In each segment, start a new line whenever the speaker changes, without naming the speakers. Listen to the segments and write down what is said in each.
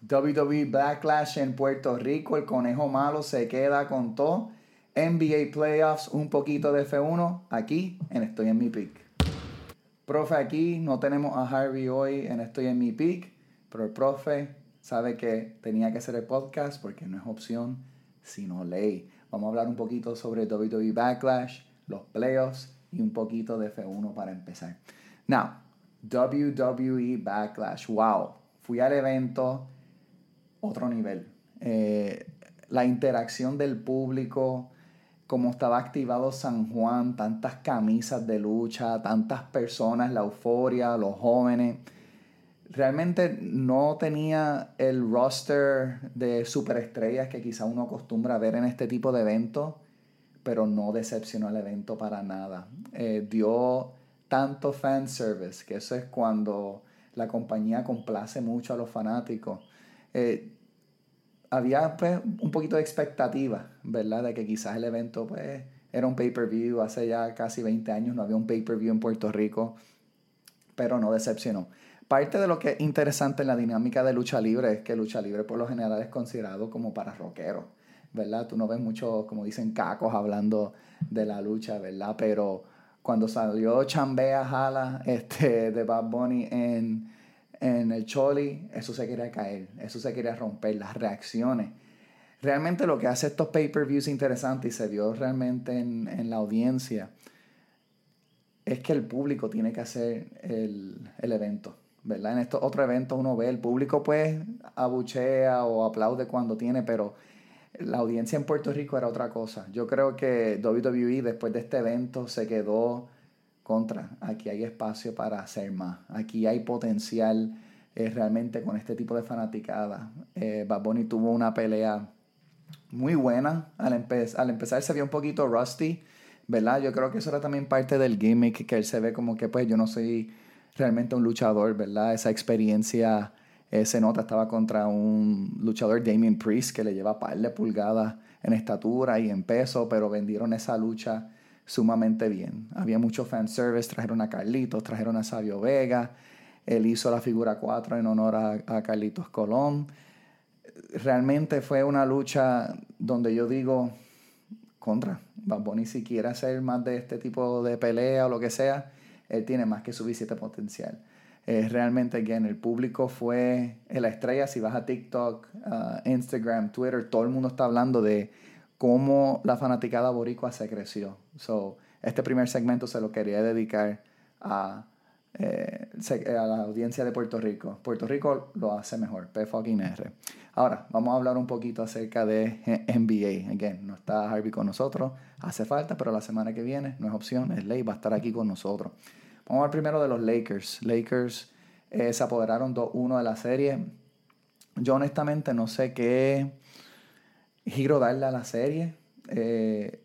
WWE Backlash en Puerto Rico, el conejo malo se queda con todo. NBA Playoffs, un poquito de F1, aquí en Estoy en mi Peak. Profe, aquí no tenemos a Harvey hoy en Estoy en mi Peak, pero el profe sabe que tenía que hacer el podcast porque no es opción, sino ley. Vamos a hablar un poquito sobre WWE Backlash, los playoffs y un poquito de F1 para empezar. Now, WWE Backlash, wow, fui al evento, otro nivel. Eh, la interacción del público, como estaba activado San Juan, tantas camisas de lucha, tantas personas, la euforia, los jóvenes. Realmente no tenía el roster de superestrellas que quizá uno acostumbra ver en este tipo de eventos, pero no decepcionó el evento para nada. Eh, dio tanto fan service, que eso es cuando la compañía complace mucho a los fanáticos. Eh, había pues, un poquito de expectativa, ¿verdad? De que quizás el evento pues, era un pay-per-view. Hace ya casi 20 años no había un pay-per-view en Puerto Rico, pero no decepcionó. Parte de lo que es interesante en la dinámica de lucha libre es que lucha libre por lo general es considerado como para rockeros, ¿verdad? Tú no ves muchos, como dicen, cacos hablando de la lucha, ¿verdad? Pero cuando salió Chambea Jala este, de Bad Bunny en, en el Choli, eso se quería caer, eso se quería romper, las reacciones. Realmente lo que hace estos pay-per-views interesantes y se vio realmente en, en, la audiencia es que el público tiene que hacer el, el evento. ¿verdad? En estos otros eventos uno ve, el público pues abuchea o aplaude cuando tiene, pero la audiencia en Puerto Rico era otra cosa. Yo creo que WWE después de este evento se quedó contra. Aquí hay espacio para hacer más. Aquí hay potencial eh, realmente con este tipo de fanaticada. Eh, Bad Bunny tuvo una pelea muy buena. Al, al empezar se vio un poquito rusty, ¿verdad? Yo creo que eso era también parte del gimmick, que él se ve como que pues yo no soy realmente un luchador, ¿verdad? Esa experiencia eh, se nota, estaba contra un luchador, Damien Priest, que le lleva par de pulgadas en estatura y en peso, pero vendieron esa lucha sumamente bien. Había mucho fanservice, trajeron a Carlitos, trajeron a Sabio Vega, él hizo la figura 4 en honor a, Carlitos Colón. Realmente fue una lucha donde yo digo, contra, Bad ni si quiere hacer más de este tipo de pelea o lo que sea, él tiene más que suficiente potencial. Eh, realmente, again, el público fue la estrella. Si vas a TikTok, uh, Instagram, Twitter, todo el mundo está hablando de cómo la fanaticada boricua se creció. So, este primer segmento se lo quería dedicar a, eh, a la audiencia de Puerto Rico. Puerto Rico lo hace mejor, P fucking R. Ahora, vamos a hablar un poquito acerca de NBA. Again, no está Harvey con nosotros, hace falta, pero la semana que viene no es opción, es ley, va a estar aquí con nosotros. Vamos a primero de los Lakers. Lakers eh, se apoderaron 2-1 de la serie. Yo honestamente no sé qué giro darle a la serie. Eh,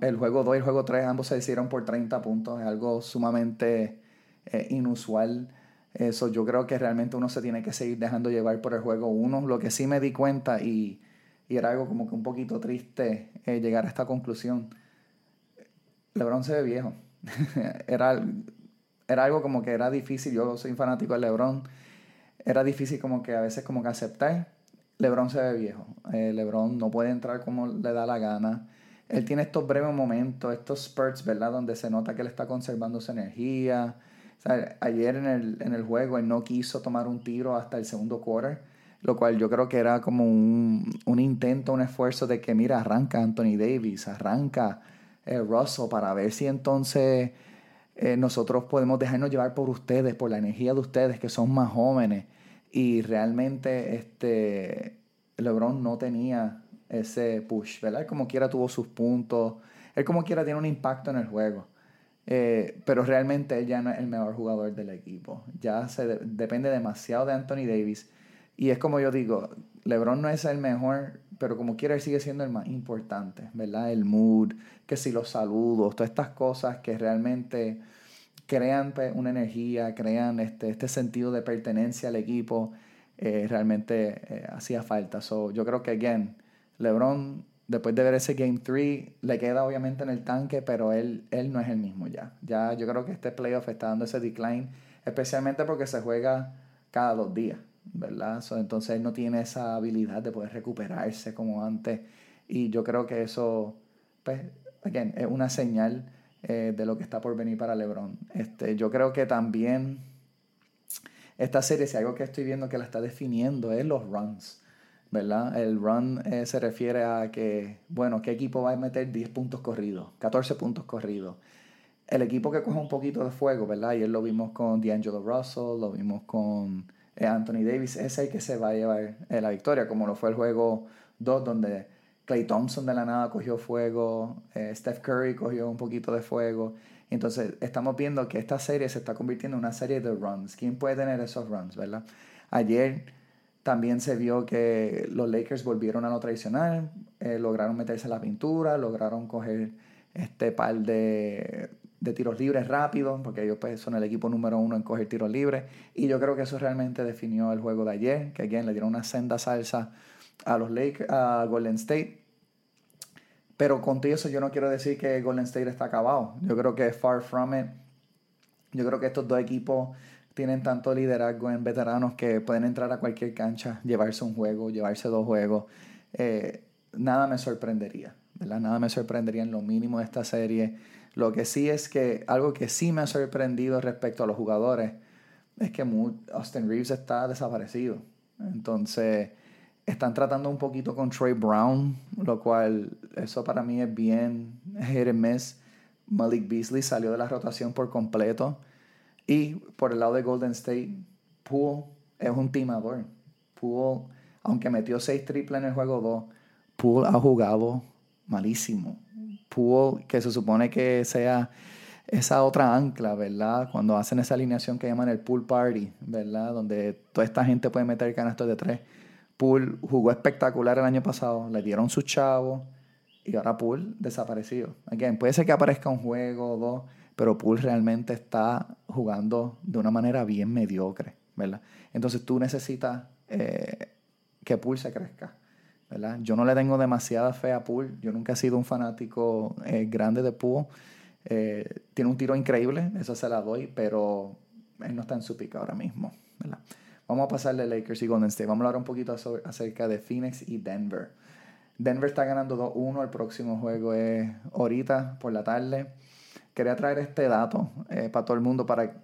el juego 2 y el juego 3 ambos se hicieron por 30 puntos. Es algo sumamente eh, inusual. Eso yo creo que realmente uno se tiene que seguir dejando llevar por el juego 1. Lo que sí me di cuenta y, y era algo como que un poquito triste llegar a esta conclusión. LeBron se ve viejo. era, era algo como que era difícil, yo soy fanático de Lebron, era difícil como que a veces como que aceptar. Lebron se ve viejo, eh, Lebron no puede entrar como le da la gana. Él tiene estos breves momentos, estos spurts, ¿verdad? Donde se nota que él está conservando su energía. ayer en el, en el juego él no quiso tomar un tiro hasta el segundo quarter, lo cual yo creo que era como un, un intento, un esfuerzo de que, mira, arranca Anthony Davis, arranca eh, Russell para ver si entonces eh, nosotros podemos dejarnos llevar por ustedes, por la energía de ustedes que son más jóvenes. Y realmente este, LeBron no tenía ese push, ¿verdad? Él como quiera tuvo sus puntos, él como quiera tiene un impacto en el juego. Eh, pero realmente él ya no es el mejor jugador del equipo. Ya se depende demasiado de Anthony Davis. Y es como yo digo, LeBron no es el mejor, pero como quiera él sigue siendo el más importante, ¿verdad? El mood, que si los saludos, todas estas cosas que realmente crean pues, una energía, crean este, este sentido de pertenencia al equipo, eh, realmente eh, hacía falta. So, yo creo que, again, LeBron, después de ver ese Game 3, le queda obviamente en el tanque, pero él, él no es el mismo ya. Ya yo creo que este playoff está dando ese decline, especialmente porque se juega cada dos días. ¿verdad? entonces él no tiene esa habilidad de poder recuperarse como antes. Y yo creo que eso, pues, again, es una señal eh, de lo que está por venir para LeBron. Este, yo creo que también esta serie, si algo que estoy viendo que la está definiendo, es los runs. ¿verdad? El run eh, se refiere a que, bueno, ¿qué equipo va a meter 10 puntos corridos, 14 puntos corridos? El equipo que coge un poquito de fuego, ¿verdad? Ayer lo vimos con D'Angelo Russell, lo vimos con eh, Anthony Davis, es el que se va a llevar la victoria, como lo fue el juego 2, donde Clay Thompson de la nada cogió fuego, Steph Curry cogió un poquito de fuego. Entonces, estamos viendo que esta serie se está convirtiendo en una serie de runs. ¿Quién puede tener esos runs, verdad? Ayer también se vio que los Lakers volvieron a lo tradicional, eh, lograron meterse a la pintura, lograron coger este par de, tiros libres rápidos, porque ellos pues, son el equipo número uno en coger tiros libres. Y yo creo que eso realmente definió el juego de ayer, que again, le dieron una senda salsa a los Lakers, a Golden State. Pero con eso yo no quiero decir que Golden State está acabado. Yo creo que far from it. Yo creo que estos dos equipos tienen tanto liderazgo en veteranos que pueden entrar a cualquier cancha, llevarse un juego, llevarse dos juegos. Eh, nada me sorprendería, ¿verdad? Nada me sorprendería en lo mínimo de esta serie. Lo que sí es que algo que sí me ha sorprendido respecto a los jugadores es que Austin Reeves está desaparecido. Entonces, están tratando un poquito con Trey Brown, lo cual eso para mí es bien hit. Malik Beasley salió de la rotación por completo. Y por el lado de Golden State, Poole es un timador. Poole, aunque metió seis triples en el juego 2, Poole ha jugado malísimo. Poole, que se supone que sea esa otra ancla, ¿verdad? Cuando hacen esa alineación que llaman el pool party, ¿verdad? Donde toda esta gente puede meter canastos de tres. Poole jugó espectacular el año pasado, le dieron su chavo y ahora Poole desaparecido. Again, puede ser que aparezca un juego o dos, pero Poole realmente está jugando de una manera bien mediocre, ¿verdad? Entonces tú necesitas eh, que Poole se crezca, ¿verdad? Yo no le tengo demasiada fe a Poole, yo nunca he sido un fanático eh, grande de Poole. Eh, tiene un tiro increíble, eso se la doy, pero él no está en su pica ahora mismo, ¿verdad? Vamos a pasar de Lakers y Golden State. Vamos a hablar un poquito acerca de Phoenix y Denver. Denver está ganando 2-1, el próximo juego es ahorita por la tarde quería traer este dato eh, para todo el mundo para,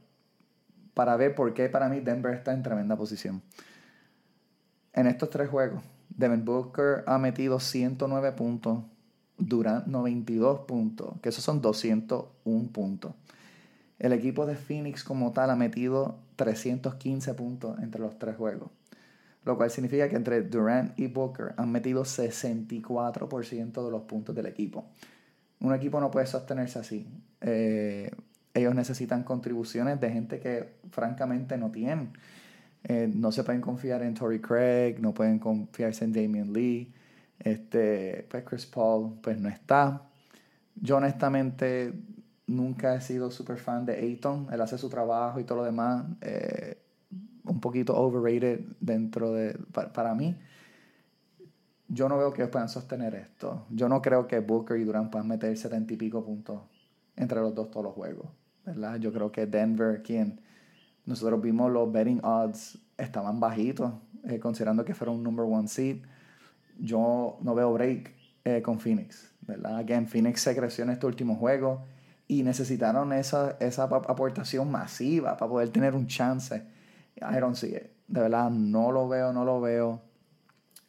para ver por qué para mí Denver está en tremenda posición. En estos tres juegos, Devin Booker ha metido 109 puntos, Durant 92 puntos, que esos son 201 puntos. El equipo de Phoenix como tal ha metido 315 puntos entre los tres juegos. Lo cual significa que entre Durant y Booker han metido 64% de los puntos del equipo. Un equipo no puede sostenerse así. Eh, ellos necesitan contribuciones de gente que francamente no tienen. Eh, no se pueden confiar en Tory Craig, no pueden confiarse en Damian Lee. Este, pues Chris Paul pues no está. Yo honestamente nunca he sido super fan de Ayton. Él hace su trabajo y todo lo demás. Eh, un poquito overrated dentro de... para mí yo no veo que puedan sostener esto. Yo no creo que Booker y Durant puedan meter setenta y pico puntos entre los dos todos los juegos. ¿verdad? Yo creo que Denver, quien nosotros vimos los betting odds estaban bajitos, eh, considerando que fueron un number one seed. Yo no veo break eh, con Phoenix. ¿verdad? Again, Phoenix se creció en este último juego y necesitaron esa, esa aportación masiva para poder tener un chance. I don't see it. De verdad, no lo veo, no lo veo.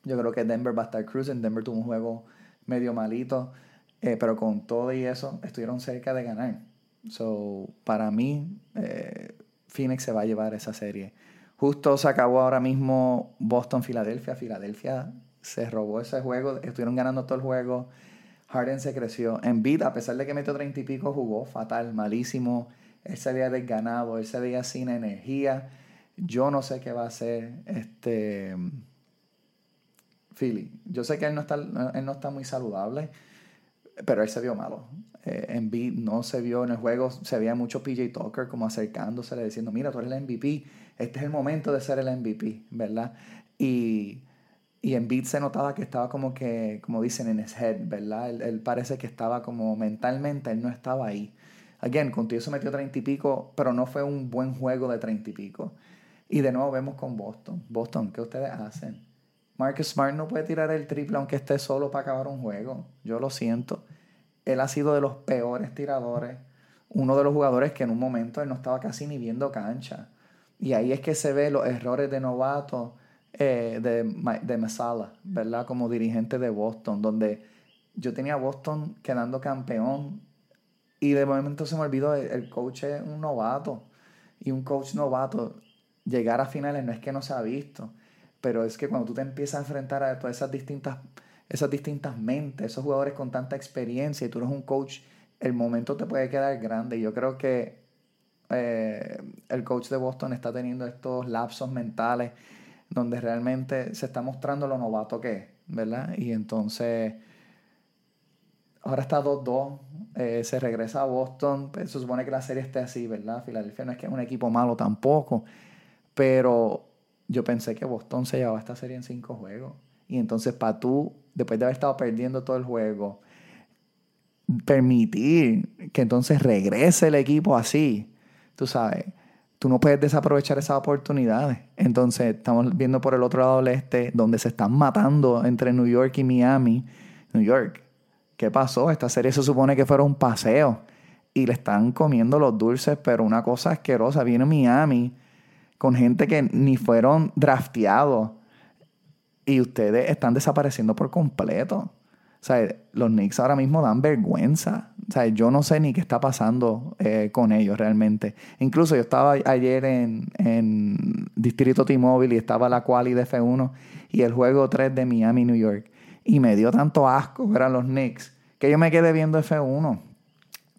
Yo creo que Denver va a estar cruising. Denver tuvo un juego medio malito, eh, pero con todo y eso estuvieron cerca de ganar. So, para mí, eh, Phoenix se va a llevar esa serie. Justo se acabó ahora mismo Boston-Filadelfia. Filadelfia se robó ese juego, estuvieron ganando todo el juego. Harden se creció. En vida, a pesar de que metió 30 y pico, jugó fatal, malísimo. Él se había desganado, él se veía sin energía. Yo no sé qué va a hacer este Philly. Yo sé que él no está, él no está muy saludable, pero él se vio malo. Eh, en B no se vio en el juego, se veía mucho PJ Tucker como acercándosele, diciendo, mira, tú eres el MVP, este es el momento de ser el MVP, ¿verdad? Y, y en Beat se notaba que estaba como que, como dicen, en his head, ¿verdad? Él, parece que estaba como mentalmente, él no estaba ahí. Again, contigo se metió treinta y pico, pero no fue un buen juego de treinta y pico. Y de nuevo vemos con Boston. Boston, ¿qué ustedes hacen? Marcus Smart no puede tirar el triple aunque esté solo para acabar un juego. Yo lo siento. Él ha sido de los peores tiradores. Uno de los jugadores que en un momento él no estaba casi ni viendo cancha. Y ahí es que se ve los errores de novato eh, de, de Masala, ¿verdad? Como dirigente de Boston, donde yo tenía a Boston quedando campeón y de momento se me olvidó, el, coach es un novato. Y un coach novato, llegar a finales no es que no se ha visto, pero es que cuando tú te empiezas a enfrentar a todas esas distintas, esas distintas mentes, esos jugadores con tanta experiencia y tú eres un coach, el momento te puede quedar grande. Yo creo que eh, el coach de Boston está teniendo estos lapsos mentales donde realmente se está mostrando lo novato que es, ¿verdad? Y entonces ahora está 2-2, eh, se regresa a Boston, pues, se supone que la serie esté así, ¿verdad? Filadelfia no es que es un equipo malo tampoco, pero yo pensé que Boston se llevaba esta serie en cinco juegos. Y entonces para tú, después de haber estado perdiendo todo el juego, permitir que entonces regrese el equipo así, tú sabes, tú no puedes desaprovechar esas oportunidades. Entonces estamos viendo por el otro lado del este, donde se están matando entre New York y Miami. New York, ¿Qué pasó? Esta serie se supone que fuera un paseo y le están comiendo los dulces, pero una cosa asquerosa. Viene Miami con gente que ni fueron drafteados y ustedes están desapareciendo por completo. O sea, los Knicks ahora mismo dan vergüenza. O sea, yo no sé ni qué está pasando eh, con ellos realmente. Incluso yo estaba ayer en, en Distrito T-Mobile y estaba la quali de F1 y el juego 3 de Miami, New York y me dio tanto asco ver a los Knicks que yo me quedé viendo F1.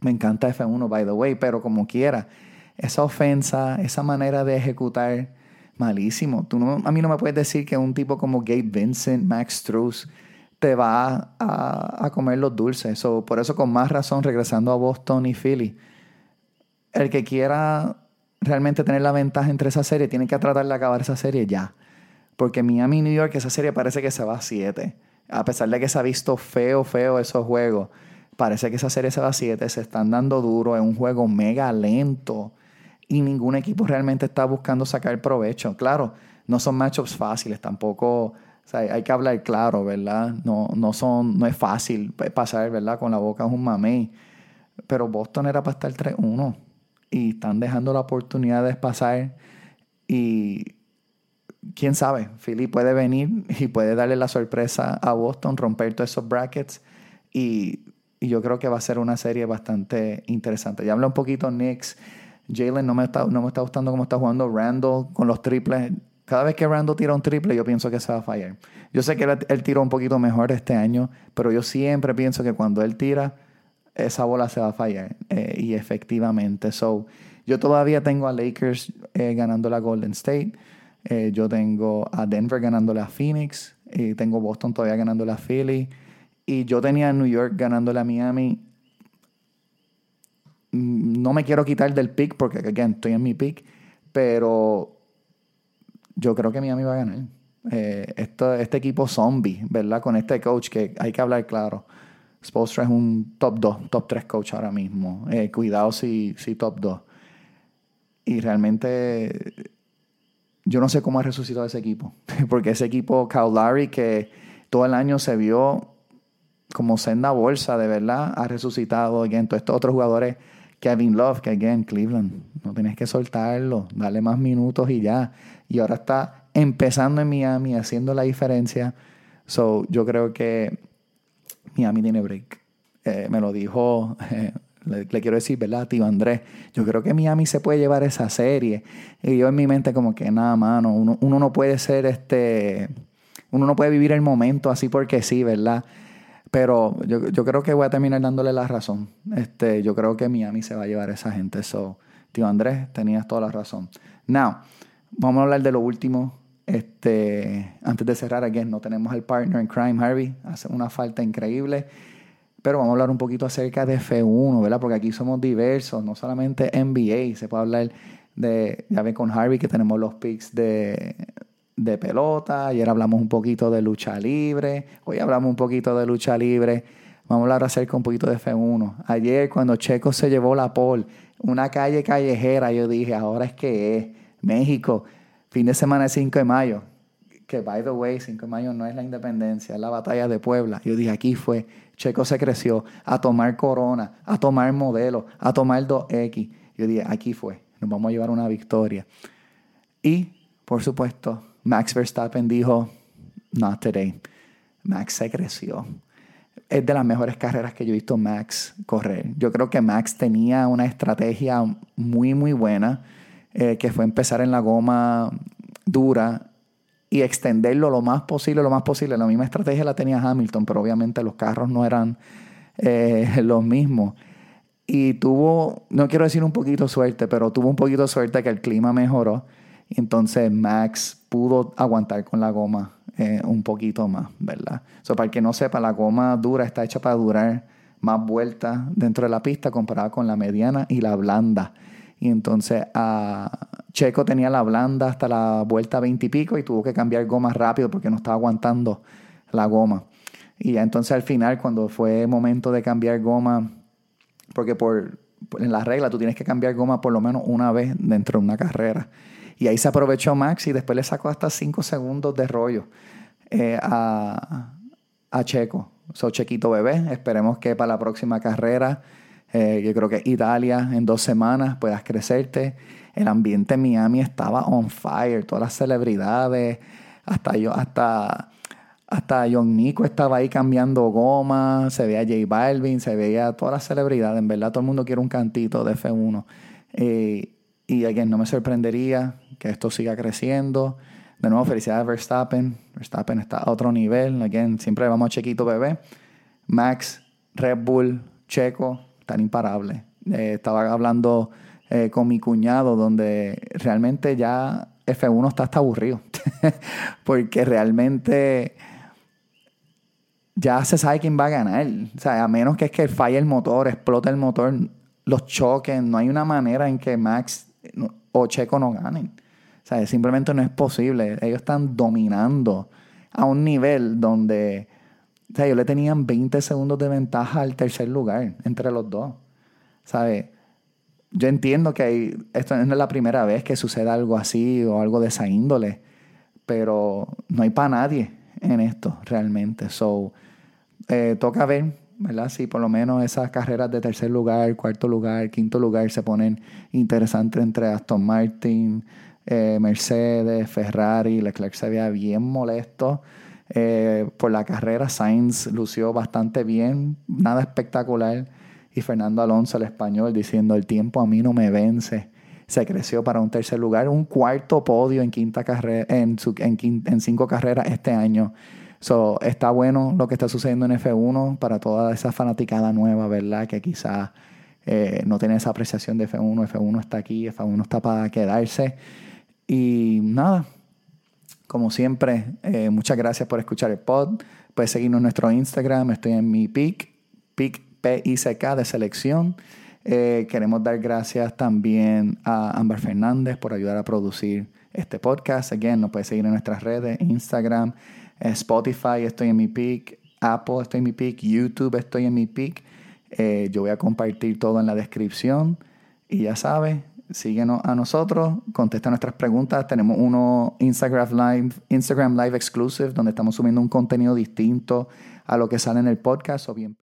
Me encanta F1, by the way, pero como quiera, esa ofensa, esa manera de ejecutar, malísimo. Tú no, a mí no me puedes decir que un tipo como Gabe Vincent, Max Struz, te va a, comer los dulces. por eso, con más razón, regresando a Boston y Philly, el que quiera realmente tener la ventaja entre esa serie, tiene que tratar de acabar esa serie ya. Porque Miami y New York, esa serie parece que se va a 7 a pesar de que se ha visto feo, feo esos juegos, parece que esa serie se va a 7, se están dando duro, es un juego mega lento y ningún equipo realmente está buscando sacar provecho. Claro, no son matchups fáciles, tampoco, hay que hablar claro, ¿verdad? No, no, son, no es fácil pasar, ¿verdad? Con la boca es un mamey. Pero Boston era para estar 3-1 y están dejando la oportunidad de pasar y quién sabe, Philly puede venir y puede darle la sorpresa a Boston, romper todos esos brackets y, yo creo que va a ser una serie bastante interesante. Ya hablé un poquito Knicks. Jalen no no me está gustando cómo está jugando Randall con los triples. Cada vez que Randall tira un triple, yo pienso que se va a fallar. Yo sé que él, tiró un poquito mejor este año, pero yo siempre pienso que cuando él tira, esa bola se va a fallar. Eh, y efectivamente. So, yo todavía tengo a Lakers eh, ganando la Golden State. Eh, yo tengo a Denver ganándole a Phoenix. Y tengo Boston todavía ganándole a Philly. Y yo tenía a New York ganándole a Miami. Mm, no me quiero quitar del pick porque, again, estoy en mi pick. Pero yo creo que Miami va a ganar. Eh, este equipo zombie, ¿verdad? Con este coach que hay que hablar claro. Spolstra es un top 2, top 3 coach ahora mismo. Eh, cuidado si, si top 2. Y realmente yo no sé cómo ha resucitado ese equipo. Porque ese equipo, Larry, que todo el año se vio como senda bolsa, de verdad, ha resucitado. Again, todos estos otros jugadores, Kevin Love, que again, Cleveland, no tienes que soltarlo, darle más minutos y ya. Y ahora está empezando en Miami, haciendo la diferencia. So, yo creo que Miami tiene break. Eh, me lo dijo eh, le, quiero decir, ¿verdad? Tío Andrés, yo creo que Miami se puede llevar esa serie. Y yo en mi mente como que nada, mano, uno, uno no puede ser este, uno no puede vivir el momento así porque sí, ¿verdad? Pero yo, yo, creo que voy a terminar dándole la razón. Este, yo creo que Miami se va a llevar a esa gente. So, tío Andrés, tenías toda la razón. Now, vamos a hablar de lo último. Este, antes de cerrar, again, no tenemos el partner en crime, Harvey. Hace una falta increíble. Pero vamos a hablar un poquito acerca de F1, ¿verdad? Porque aquí somos diversos, no solamente NBA, se puede hablar de, ya ven con Harvey que tenemos los picks de, de pelota, ayer hablamos un poquito de lucha libre, hoy hablamos un poquito de lucha libre, vamos a hablar acerca un poquito de F1. Ayer cuando Checo se llevó la pole, una calle callejera, yo dije, ahora es que es México. Fin de semana de 5 de mayo, que by the way, 5 de mayo no es la independencia, es la batalla de Puebla. Yo dije, aquí fue, Checo se creció a tomar Corona, a tomar modelo, a tomar 2X. Yo dije, aquí fue, nos vamos a llevar una victoria. Y, por supuesto, Max Verstappen dijo, not today. Max se creció. Es de las mejores carreras que yo he visto Max correr. Yo creo que Max tenía una estrategia muy, muy buena, eh, que fue empezar en la goma dura y extenderlo lo más posible, lo más posible. La misma estrategia la tenía Hamilton, pero obviamente los carros no eran eh, los mismos. Y tuvo, no quiero decir un poquito suerte, pero tuvo un poquito suerte que el clima mejoró. Entonces Max pudo aguantar con la goma eh, un poquito más, ¿verdad? So, para el que no sepa, la goma dura está hecha para durar más vueltas dentro de la pista comparada con la mediana y la blanda. Y entonces a Checo tenía la blanda hasta la vuelta 20 y pico y tuvo que cambiar goma rápido porque no estaba aguantando la goma. Y ya entonces al final, cuando fue momento de cambiar goma, porque por, en la regla tú tienes que cambiar goma por lo menos una vez dentro de una carrera. Y ahí se aprovechó Max y después le sacó hasta 5 segundos de rollo eh, a, a Checo. So, Chequito bebé, esperemos que para la próxima carrera eh, yo creo que Italia en dos semanas puedas crecerte. El ambiente en Miami estaba on fire, todas las celebridades, hasta yo, hasta, hasta John Nico estaba ahí cambiando goma, se veía J Balvin, se veía todas las celebridades, en verdad todo el mundo quiere un cantito de F1. Eh, y again, no me sorprendería que esto siga creciendo. De nuevo, felicidades a Verstappen. Verstappen está a otro nivel. Again, siempre vamos a Chequito Bebé. Max, Red Bull, Checo, tan imparable. Eh, estaba hablando eh, con mi cuñado donde realmente ya F1 está hasta aburrido. Porque realmente ya se sabe quién va a ganar. O sea, a menos que es que falle el motor, explote el motor, los choquen. No hay una manera en que Max o Checo no ganen. Simplemente no es posible. Ellos están dominando a un nivel donde o ellos le tenían 20 segundos de ventaja al tercer lugar entre los dos. Yo entiendo que esto no es la primera vez que sucede algo así o algo de esa índole, pero no hay para nadie en esto realmente. So, eh, toca ver, ¿verdad? Si por lo menos esas carreras de tercer lugar, cuarto lugar, quinto lugar se ponen interesantes entre Aston Martin, eh, Mercedes, Ferrari, Leclerc se veía bien molesto eh, por la carrera, Sainz lució bastante bien, nada espectacular. Y Fernando Alonso, el español, diciendo, el tiempo a mí no me vence. Se creció para un tercer lugar, un cuarto podio en, quinta carrera, en, en, cinco carreras este año. So, está bueno lo que está sucediendo en F1 para toda esa fanaticada nueva, ¿verdad? Que quizás eh, no tiene esa apreciación de F1. F1 está aquí, F1 está para quedarse. Y nada, como siempre, eh, muchas gracias por escuchar el pod. Puedes seguirnos en nuestro Instagram. Estoy en mi pic, pic P-I-C-K de selección. Eh, queremos dar gracias también a Ámbar Fernández por ayudar a producir este podcast. Again, nos puedes seguir en nuestras redes, Instagram, Spotify, estoy en mi pic, Apple, estoy en mi pic, YouTube, estoy en mi pic. yo voy a compartir todo en la descripción. Y ya sabes, síguenos a nosotros, contesta nuestras preguntas. Tenemos uno Instagram Live, Instagram Live Exclusive, donde estamos subiendo un contenido distinto a lo que sale en el podcast o bien.